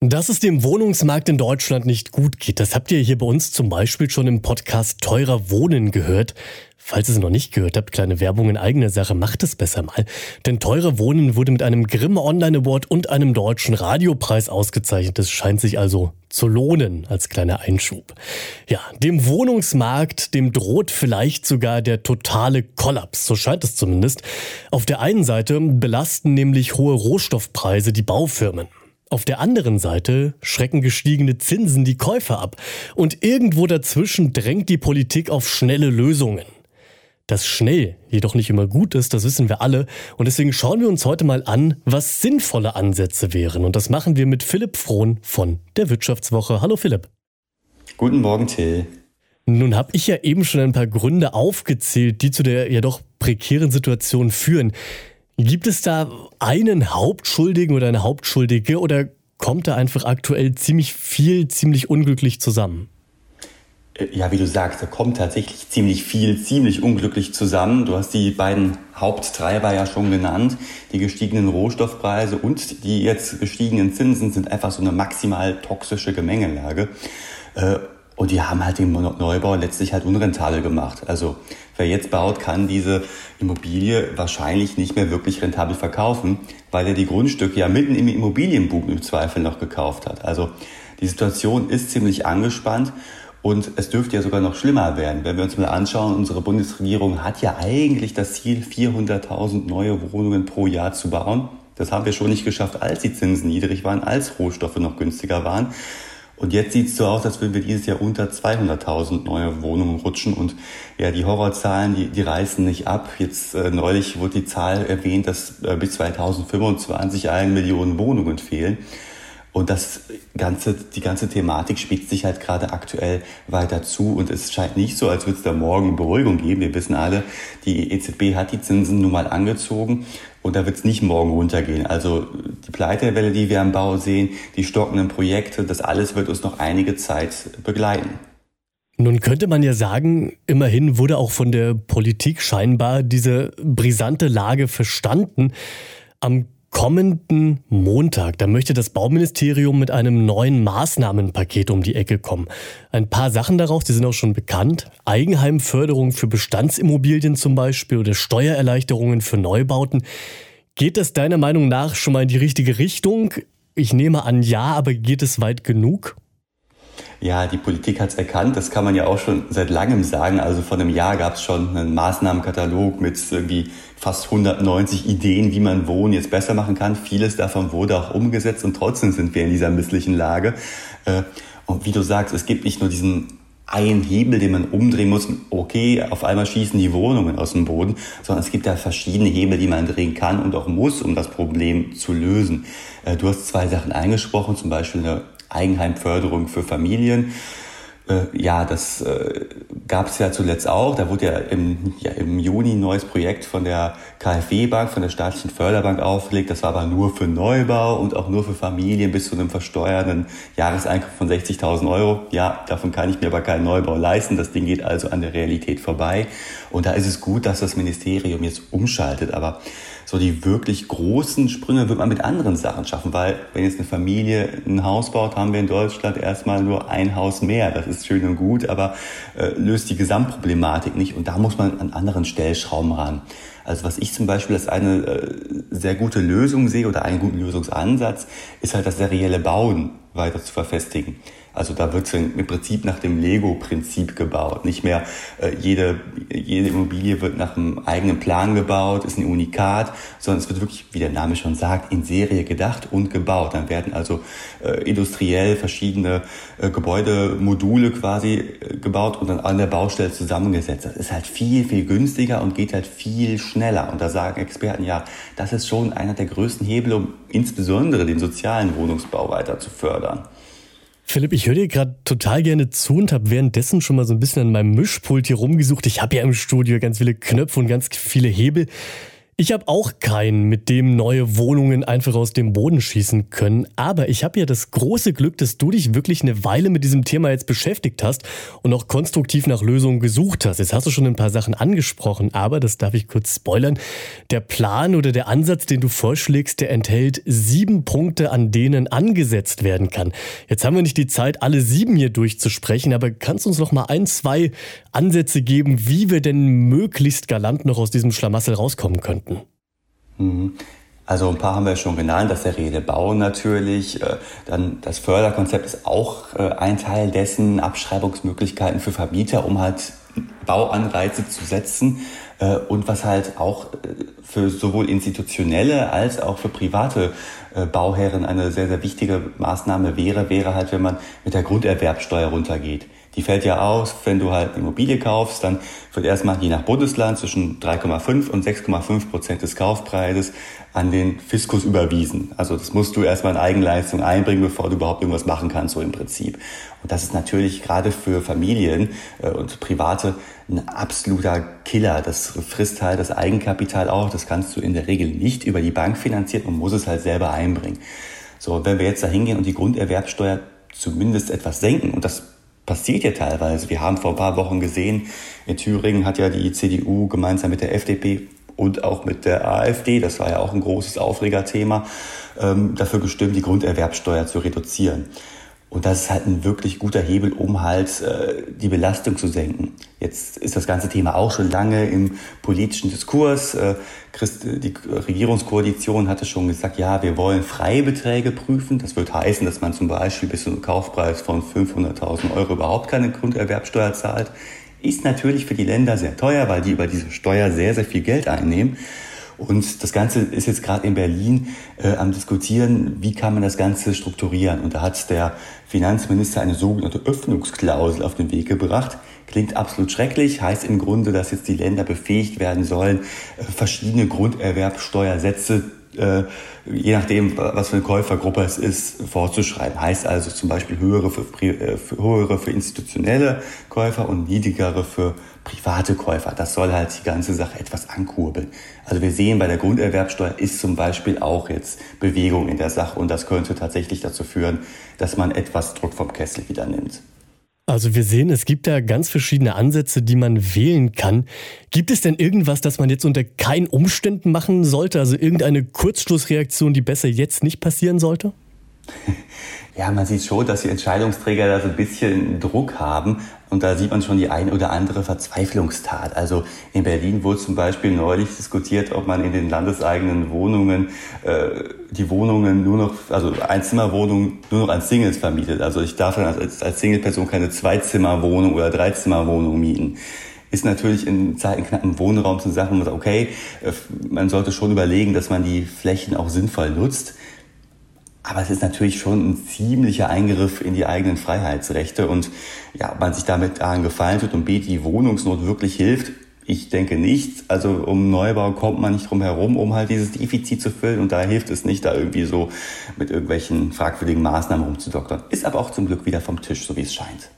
Dass es dem Wohnungsmarkt in Deutschland nicht gut geht, das habt ihr hier bei uns zum Beispiel schon im Podcast Teurer Wohnen gehört. Falls ihr es noch nicht gehört habt, kleine Werbung in eigener Sache, macht es besser mal. Denn Teurer Wohnen wurde mit einem Grimm Online Award und einem deutschen Radiopreis ausgezeichnet. Das scheint sich also zu lohnen als kleiner Einschub. Ja, dem Wohnungsmarkt, dem droht vielleicht sogar der totale Kollaps. So scheint es zumindest. Auf der einen Seite belasten nämlich hohe Rohstoffpreise die Baufirmen. Auf der anderen Seite schrecken gestiegene Zinsen die Käufer ab. Und irgendwo dazwischen drängt die Politik auf schnelle Lösungen. Dass schnell jedoch nicht immer gut ist, das wissen wir alle. Und deswegen schauen wir uns heute mal an, was sinnvolle Ansätze wären. Und das machen wir mit Philipp Frohn von der Wirtschaftswoche. Hallo Philipp. Guten Morgen, Till. Nun habe ich ja eben schon ein paar Gründe aufgezählt, die zu der ja doch prekären Situation führen. Gibt es da einen Hauptschuldigen oder eine Hauptschuldige oder kommt da einfach aktuell ziemlich viel, ziemlich unglücklich zusammen? Äh, ja, wie du sagst, da kommt tatsächlich ziemlich viel, ziemlich unglücklich zusammen. Du hast die beiden Haupttreiber ja schon genannt. Die gestiegenen Rohstoffpreise und die jetzt gestiegenen Zinsen sind einfach so eine maximal toxische Gemengelage. Äh, und die haben halt den Neubau letztlich halt unrentabel gemacht. Also wer jetzt baut, kann diese Immobilie wahrscheinlich nicht mehr wirklich rentabel verkaufen, weil er die Grundstücke ja mitten im Immobilienboom im Zweifel noch gekauft hat. Also die Situation ist ziemlich angespannt und es dürfte ja sogar noch schlimmer werden. Wenn wir uns mal anschauen, unsere Bundesregierung hat ja eigentlich das Ziel, 400.000 neue Wohnungen pro Jahr zu bauen. Das haben wir schon nicht geschafft, als die Zinsen niedrig waren, als Rohstoffe noch günstiger waren. Und jetzt sieht es so aus, als würden wir dieses Jahr unter 200.000 neue Wohnungen rutschen. Und ja, die Horrorzahlen, die, die reißen nicht ab. Jetzt äh, neulich wurde die Zahl erwähnt, dass äh, bis 2025 eine Million Wohnungen fehlen. Und das ganze, die ganze Thematik spitzt sich halt gerade aktuell weiter zu. Und es scheint nicht so, als würde es da morgen Beruhigung geben. Wir wissen alle, die EZB hat die Zinsen nun mal angezogen. Und da wird es nicht morgen runtergehen. Also die Pleitewelle, die wir am Bau sehen, die stockenden Projekte, das alles wird uns noch einige Zeit begleiten. Nun könnte man ja sagen, immerhin wurde auch von der Politik scheinbar diese brisante Lage verstanden. Am kommenden Montag, da möchte das Bauministerium mit einem neuen Maßnahmenpaket um die Ecke kommen. Ein paar Sachen daraus, die sind auch schon bekannt. Eigenheimförderung für Bestandsimmobilien zum Beispiel oder Steuererleichterungen für Neubauten. Geht das deiner Meinung nach schon mal in die richtige Richtung? Ich nehme an, ja, aber geht es weit genug? Ja, die Politik hat es erkannt. Das kann man ja auch schon seit langem sagen. Also vor einem Jahr gab es schon einen Maßnahmenkatalog mit irgendwie fast 190 Ideen, wie man Wohnen jetzt besser machen kann. Vieles davon wurde auch umgesetzt und trotzdem sind wir in dieser misslichen Lage. Äh, und wie du sagst, es gibt nicht nur diesen einen Hebel, den man umdrehen muss. Okay, auf einmal schießen die Wohnungen aus dem Boden, sondern es gibt ja verschiedene Hebel, die man drehen kann und auch muss, um das Problem zu lösen. Äh, du hast zwei Sachen eingesprochen, zum Beispiel eine Eigenheimförderung für Familien. Äh, ja, das äh, gab es ja zuletzt auch. Da wurde ja im, ja im Juni ein neues Projekt von der KfW-Bank, von der staatlichen Förderbank aufgelegt. Das war aber nur für Neubau und auch nur für Familien bis zu einem versteuerten Jahreseinkommen von 60.000 Euro. Ja, davon kann ich mir aber keinen Neubau leisten. Das Ding geht also an der Realität vorbei. Und da ist es gut, dass das Ministerium jetzt umschaltet. Aber so die wirklich großen Sprünge wird man mit anderen Sachen schaffen, weil wenn jetzt eine Familie ein Haus baut, haben wir in Deutschland erstmal nur ein Haus mehr. Das ist schön und gut, aber äh, löst die Gesamtproblematik nicht und da muss man an anderen Stellschrauben ran. Also was ich zum Beispiel als eine äh, sehr gute Lösung sehe oder einen guten Lösungsansatz, ist halt das serielle Bauen weiter zu verfestigen. Also da wird im Prinzip nach dem Lego-Prinzip gebaut. Nicht mehr äh, jede, jede Immobilie wird nach einem eigenen Plan gebaut, ist ein Unikat, sondern es wird wirklich, wie der Name schon sagt, in Serie gedacht und gebaut. Dann werden also äh, industriell verschiedene äh, Gebäudemodule quasi äh, gebaut und dann an der Baustelle zusammengesetzt. Das ist halt viel, viel günstiger und geht halt viel schneller. Und da sagen Experten, ja, das ist schon einer der größten Hebel, um insbesondere den sozialen Wohnungsbau weiter zu fördern. Philipp, ich höre dir gerade total gerne zu und habe währenddessen schon mal so ein bisschen an meinem Mischpult hier rumgesucht. Ich habe ja im Studio ganz viele Knöpfe und ganz viele Hebel. Ich habe auch keinen, mit dem neue Wohnungen einfach aus dem Boden schießen können. Aber ich habe ja das große Glück, dass du dich wirklich eine Weile mit diesem Thema jetzt beschäftigt hast und auch konstruktiv nach Lösungen gesucht hast. Jetzt hast du schon ein paar Sachen angesprochen, aber das darf ich kurz spoilern. Der Plan oder der Ansatz, den du vorschlägst, der enthält sieben Punkte, an denen angesetzt werden kann. Jetzt haben wir nicht die Zeit, alle sieben hier durchzusprechen, aber kannst du uns noch mal ein, zwei Ansätze geben, wie wir denn möglichst galant noch aus diesem Schlamassel rauskommen könnten? Mhm. Also ein paar haben wir schon genannt, das der Redebau natürlich. Äh, dann das Förderkonzept ist auch äh, ein Teil dessen, Abschreibungsmöglichkeiten für Vermieter, um halt Bauanreize zu setzen. Äh, und was halt auch für sowohl institutionelle als auch für private Bauherren eine sehr, sehr wichtige Maßnahme wäre, wäre halt, wenn man mit der Grunderwerbsteuer runtergeht. Die fällt ja aus, wenn du halt eine Immobilie kaufst, dann wird erstmal je nach Bundesland zwischen 3,5 und 6,5 Prozent des Kaufpreises an den Fiskus überwiesen. Also das musst du erstmal in Eigenleistung einbringen, bevor du überhaupt irgendwas machen kannst, so im Prinzip. Und das ist natürlich gerade für Familien äh, und Private ein absoluter Killer. Das frisst halt das Eigenkapital auch. Das kannst du in der Regel nicht über die Bank finanzieren und muss es halt selber einbringen. So, wenn wir jetzt da hingehen und die Grunderwerbsteuer zumindest etwas senken, und das passiert ja teilweise. Wir haben vor ein paar Wochen gesehen, in Thüringen hat ja die CDU gemeinsam mit der FDP und auch mit der AfD, das war ja auch ein großes Aufregerthema, ähm, dafür gestimmt, die Grunderwerbsteuer zu reduzieren. Und das ist halt ein wirklich guter Hebel, um halt äh, die Belastung zu senken. Jetzt ist das ganze Thema auch schon lange im politischen Diskurs. Äh, Christ, die Regierungskoalition hatte schon gesagt, ja, wir wollen Freibeträge prüfen. Das wird heißen, dass man zum Beispiel bis zu einem Kaufpreis von 500.000 Euro überhaupt keine Grunderwerbsteuer zahlt. Ist natürlich für die Länder sehr teuer, weil die über diese Steuer sehr, sehr viel Geld einnehmen. Und das Ganze ist jetzt gerade in Berlin äh, am Diskutieren, wie kann man das Ganze strukturieren. Und da hat der Finanzminister eine sogenannte Öffnungsklausel auf den Weg gebracht. Klingt absolut schrecklich, heißt im Grunde, dass jetzt die Länder befähigt werden sollen, äh, verschiedene Grunderwerbsteuersätze äh, je nachdem, was für eine Käufergruppe es ist, vorzuschreiben. Heißt also zum Beispiel höhere für, äh, für, höhere für institutionelle Käufer und niedrigere für private Käufer. Das soll halt die ganze Sache etwas ankurbeln. Also wir sehen, bei der Grunderwerbsteuer ist zum Beispiel auch jetzt Bewegung in der Sache und das könnte tatsächlich dazu führen, dass man etwas Druck vom Kessel wieder nimmt. Also wir sehen, es gibt da ganz verschiedene Ansätze, die man wählen kann. Gibt es denn irgendwas, das man jetzt unter keinen Umständen machen sollte? Also irgendeine Kurzschlussreaktion, die besser jetzt nicht passieren sollte? Ja, man sieht schon, dass die Entscheidungsträger da so ein bisschen Druck haben. Und da sieht man schon die ein oder andere Verzweiflungstat. Also in Berlin wurde zum Beispiel neulich diskutiert, ob man in den landeseigenen Wohnungen äh, die Wohnungen nur noch, also Einzimmerwohnungen nur noch an Singles vermietet. Also ich darf dann als, als Single-Person keine Zweizimmerwohnung oder Dreizimmerwohnung mieten ist natürlich in Zeiten knappen Wohnraum zu sagen, okay, äh, man sollte schon überlegen, dass man die Flächen auch sinnvoll nutzt. Aber es ist natürlich schon ein ziemlicher Eingriff in die eigenen Freiheitsrechte. Und ja, ob man sich damit daran gefallen tut und B, die Wohnungsnot wirklich hilft, ich denke nicht. Also um Neubau kommt man nicht drum herum, um halt dieses Defizit zu füllen. Und da hilft es nicht, da irgendwie so mit irgendwelchen fragwürdigen Maßnahmen rumzudoktern. Ist aber auch zum Glück wieder vom Tisch, so wie es scheint.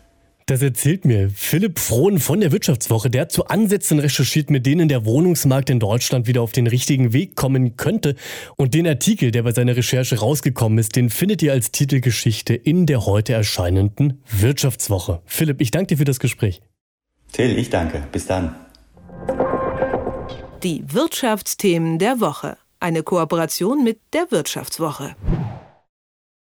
Das erzählt mir Philipp Frohn von der Wirtschaftswoche. Der hat zu Ansätzen recherchiert, mit denen der Wohnungsmarkt in Deutschland wieder auf den richtigen Weg kommen könnte. Und den Artikel, der bei seiner Recherche rausgekommen ist, den findet ihr als Titelgeschichte in der heute erscheinenden Wirtschaftswoche. Philipp, ich danke dir für das Gespräch. Till, ich danke. Bis dann. Die Wirtschaftsthemen der Woche. Eine Kooperation mit der Wirtschaftswoche.